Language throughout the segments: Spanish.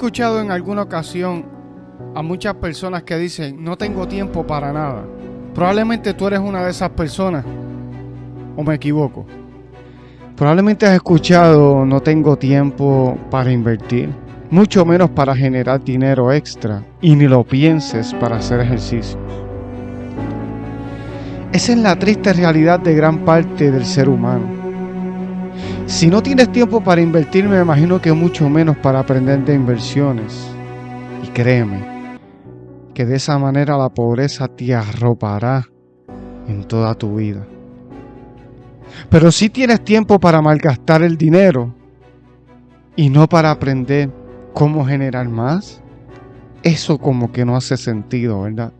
escuchado en alguna ocasión a muchas personas que dicen, no tengo tiempo para nada. Probablemente tú eres una de esas personas, o me equivoco. Probablemente has escuchado, no tengo tiempo para invertir, mucho menos para generar dinero extra, y ni lo pienses para hacer ejercicio. Esa es la triste realidad de gran parte del ser humano. Si no tienes tiempo para invertir, me imagino que mucho menos para aprender de inversiones. Y créeme, que de esa manera la pobreza te arropará en toda tu vida. Pero si tienes tiempo para malgastar el dinero y no para aprender cómo generar más, eso como que no hace sentido, ¿verdad?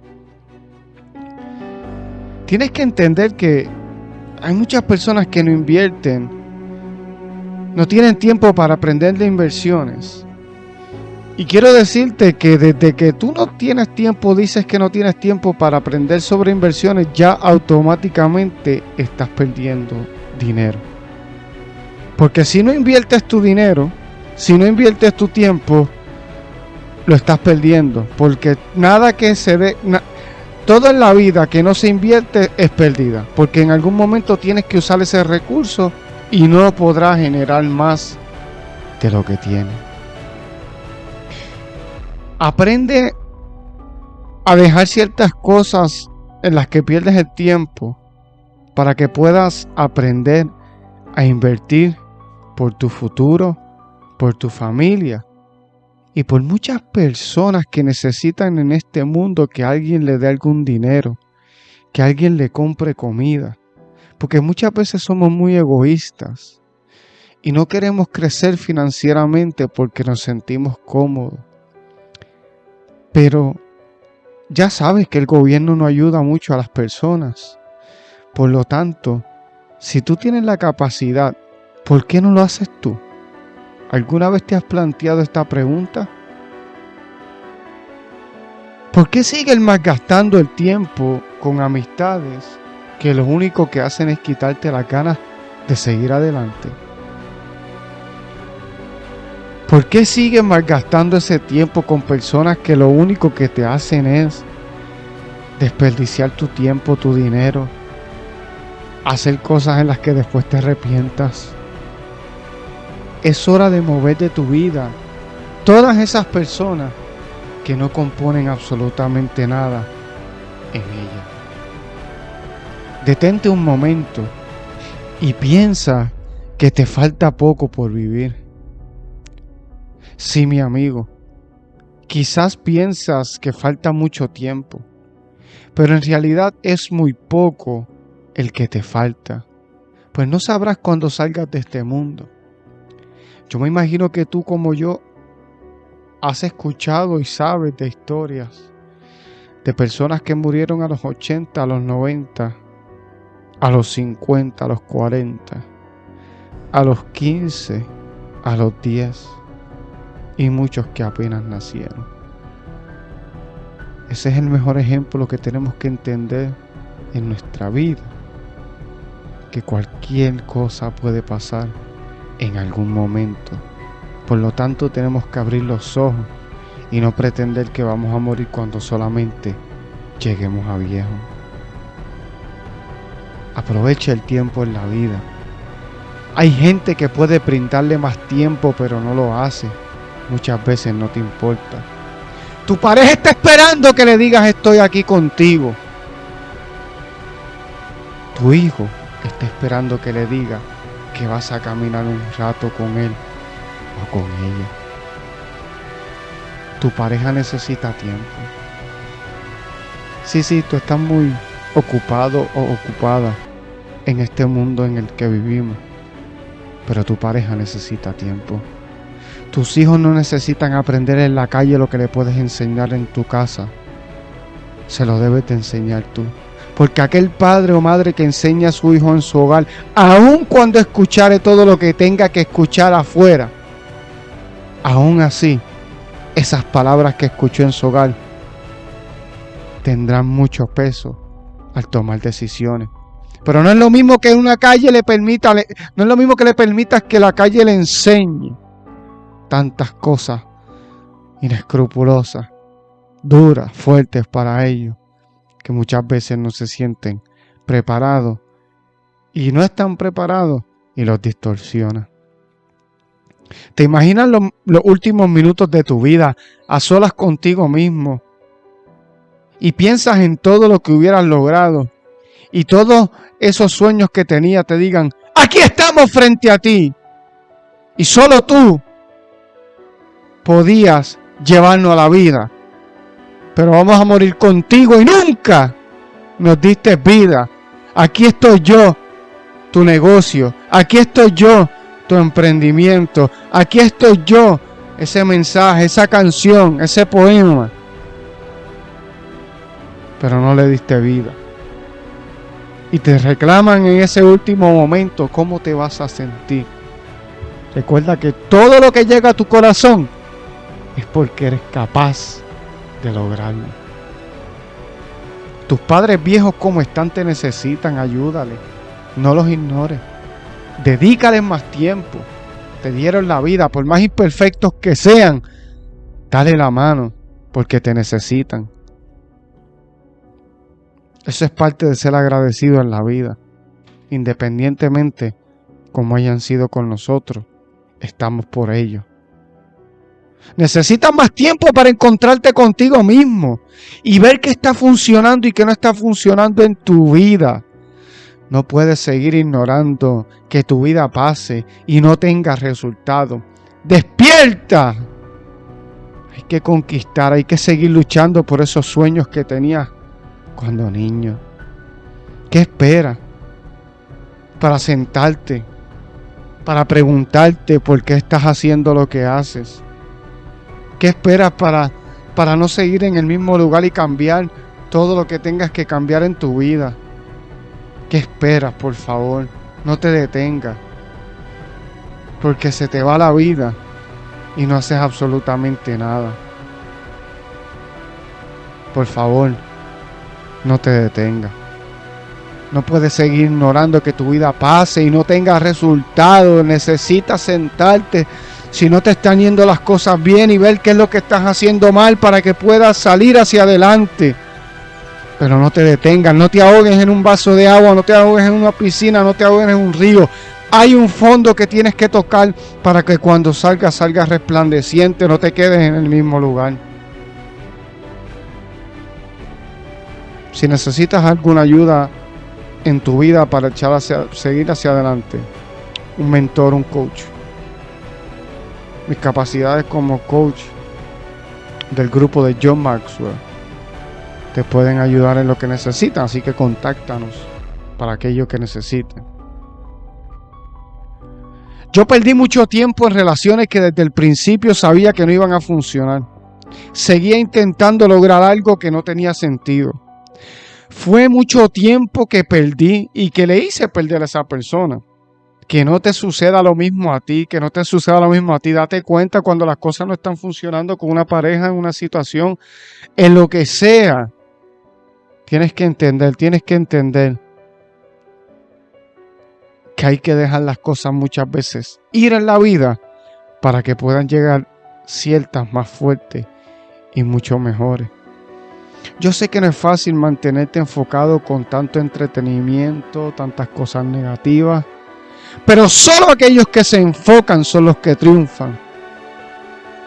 Tienes que entender que hay muchas personas que no invierten no tienen tiempo para aprender de inversiones. Y quiero decirte que desde que tú no tienes tiempo, dices que no tienes tiempo para aprender sobre inversiones, ya automáticamente estás perdiendo dinero. Porque si no inviertes tu dinero, si no inviertes tu tiempo, lo estás perdiendo. Porque nada que se ve, todo en la vida que no se invierte es perdida. Porque en algún momento tienes que usar ese recurso y no podrá generar más de lo que tiene. Aprende a dejar ciertas cosas en las que pierdes el tiempo para que puedas aprender a invertir por tu futuro, por tu familia y por muchas personas que necesitan en este mundo que alguien le dé algún dinero, que alguien le compre comida, porque muchas veces somos muy egoístas y no queremos crecer financieramente porque nos sentimos cómodos. Pero ya sabes que el gobierno no ayuda mucho a las personas. Por lo tanto, si tú tienes la capacidad, ¿por qué no lo haces tú? ¿Alguna vez te has planteado esta pregunta? ¿Por qué sigues malgastando el tiempo con amistades que lo único que hacen es quitarte las ganas de seguir adelante. ¿Por qué sigues malgastando ese tiempo con personas que lo único que te hacen es desperdiciar tu tiempo, tu dinero, hacer cosas en las que después te arrepientas? Es hora de mover de tu vida todas esas personas que no componen absolutamente nada en. Detente un momento y piensa que te falta poco por vivir. Sí, mi amigo, quizás piensas que falta mucho tiempo, pero en realidad es muy poco el que te falta, pues no sabrás cuándo salgas de este mundo. Yo me imagino que tú como yo has escuchado y sabes de historias de personas que murieron a los 80, a los 90, a los 50, a los 40, a los 15, a los 10 y muchos que apenas nacieron. Ese es el mejor ejemplo que tenemos que entender en nuestra vida, que cualquier cosa puede pasar en algún momento. Por lo tanto tenemos que abrir los ojos y no pretender que vamos a morir cuando solamente lleguemos a viejo. Aprovecha el tiempo en la vida. Hay gente que puede brindarle más tiempo, pero no lo hace. Muchas veces no te importa. Tu pareja está esperando que le digas estoy aquí contigo. Tu hijo está esperando que le diga que vas a caminar un rato con él o con ella. Tu pareja necesita tiempo. Sí, sí, tú estás muy ocupado o ocupada en este mundo en el que vivimos. Pero tu pareja necesita tiempo. Tus hijos no necesitan aprender en la calle lo que le puedes enseñar en tu casa. Se lo debes de enseñar tú. Porque aquel padre o madre que enseña a su hijo en su hogar, aun cuando escuchare todo lo que tenga que escuchar afuera, aún así, esas palabras que escuchó en su hogar tendrán mucho peso al tomar decisiones. Pero no es lo mismo que una calle le permita, no es lo mismo que le permitas que la calle le enseñe tantas cosas inescrupulosas, duras, fuertes para ellos, que muchas veces no se sienten preparados y no están preparados y los distorsiona. ¿Te imaginas los, los últimos minutos de tu vida a solas contigo mismo? Y piensas en todo lo que hubieras logrado y todos esos sueños que tenía te digan, aquí estamos frente a ti. Y solo tú podías llevarnos a la vida. Pero vamos a morir contigo y nunca nos diste vida. Aquí estoy yo, tu negocio. Aquí estoy yo, tu emprendimiento. Aquí estoy yo, ese mensaje, esa canción, ese poema. Pero no le diste vida y te reclaman en ese último momento, ¿cómo te vas a sentir? Recuerda que todo lo que llega a tu corazón es porque eres capaz de lograrlo. Tus padres viejos como están te necesitan, ayúdale. No los ignores. Dedícales más tiempo. Te dieron la vida, por más imperfectos que sean. Dale la mano porque te necesitan. Eso es parte de ser agradecido en la vida. Independientemente como hayan sido con nosotros, estamos por ello. Necesitas más tiempo para encontrarte contigo mismo y ver qué está funcionando y qué no está funcionando en tu vida. No puedes seguir ignorando que tu vida pase y no tenga resultado. Despierta. Hay que conquistar, hay que seguir luchando por esos sueños que tenías cuando niño? ¿Qué esperas para sentarte, para preguntarte por qué estás haciendo lo que haces? ¿Qué esperas para, para no seguir en el mismo lugar y cambiar todo lo que tengas que cambiar en tu vida? ¿Qué esperas, por favor? No te detengas. Porque se te va la vida y no haces absolutamente nada. Por favor, no te detenga. No puedes seguir ignorando que tu vida pase y no tenga resultados. Necesitas sentarte si no te están yendo las cosas bien y ver qué es lo que estás haciendo mal para que puedas salir hacia adelante. Pero no te detengas, no te ahogues en un vaso de agua, no te ahogues en una piscina, no te ahogues en un río. Hay un fondo que tienes que tocar para que cuando salgas salgas resplandeciente, no te quedes en el mismo lugar. Si necesitas alguna ayuda en tu vida para echar hacia, seguir hacia adelante, un mentor, un coach. Mis capacidades como coach del grupo de John Maxwell te pueden ayudar en lo que necesitan, así que contáctanos para aquello que necesiten. Yo perdí mucho tiempo en relaciones que desde el principio sabía que no iban a funcionar. Seguía intentando lograr algo que no tenía sentido. Fue mucho tiempo que perdí y que le hice perder a esa persona. Que no te suceda lo mismo a ti, que no te suceda lo mismo a ti. Date cuenta cuando las cosas no están funcionando con una pareja, en una situación, en lo que sea. Tienes que entender, tienes que entender que hay que dejar las cosas muchas veces ir en la vida para que puedan llegar ciertas más fuertes y mucho mejores. Yo sé que no es fácil mantenerte enfocado con tanto entretenimiento, tantas cosas negativas, pero solo aquellos que se enfocan son los que triunfan,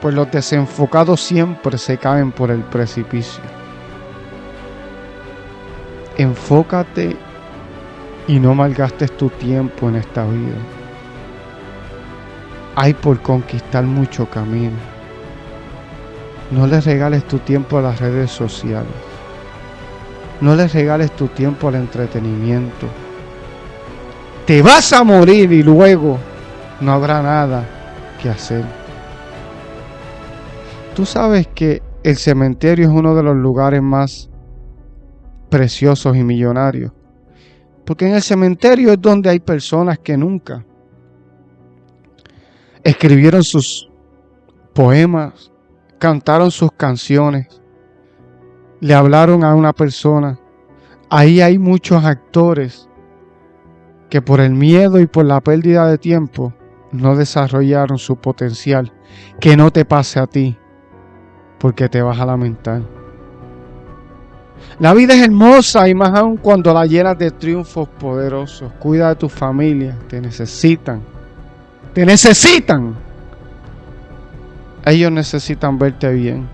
pues los desenfocados siempre se caen por el precipicio. Enfócate y no malgastes tu tiempo en esta vida. Hay por conquistar mucho camino no les regales tu tiempo a las redes sociales. No les regales tu tiempo al entretenimiento. Te vas a morir y luego no habrá nada que hacer. Tú sabes que el cementerio es uno de los lugares más preciosos y millonarios. Porque en el cementerio es donde hay personas que nunca escribieron sus poemas, cantaron sus canciones, le hablaron a una persona. Ahí hay muchos actores que por el miedo y por la pérdida de tiempo no desarrollaron su potencial. Que no te pase a ti. porque te vas a lamentar. La vida es hermosa y más aún cuando la llenas de triunfos poderosos. Cuida de tu familia, te necesitan. Te necesitan. Ellos necesitan verte bien.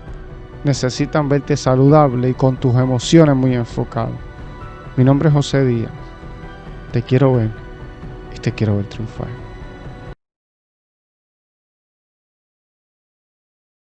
Necesitan verte saludable y con tus emociones muy enfocadas. Mi nombre es José Díaz. Te quiero ver y te quiero ver triunfar.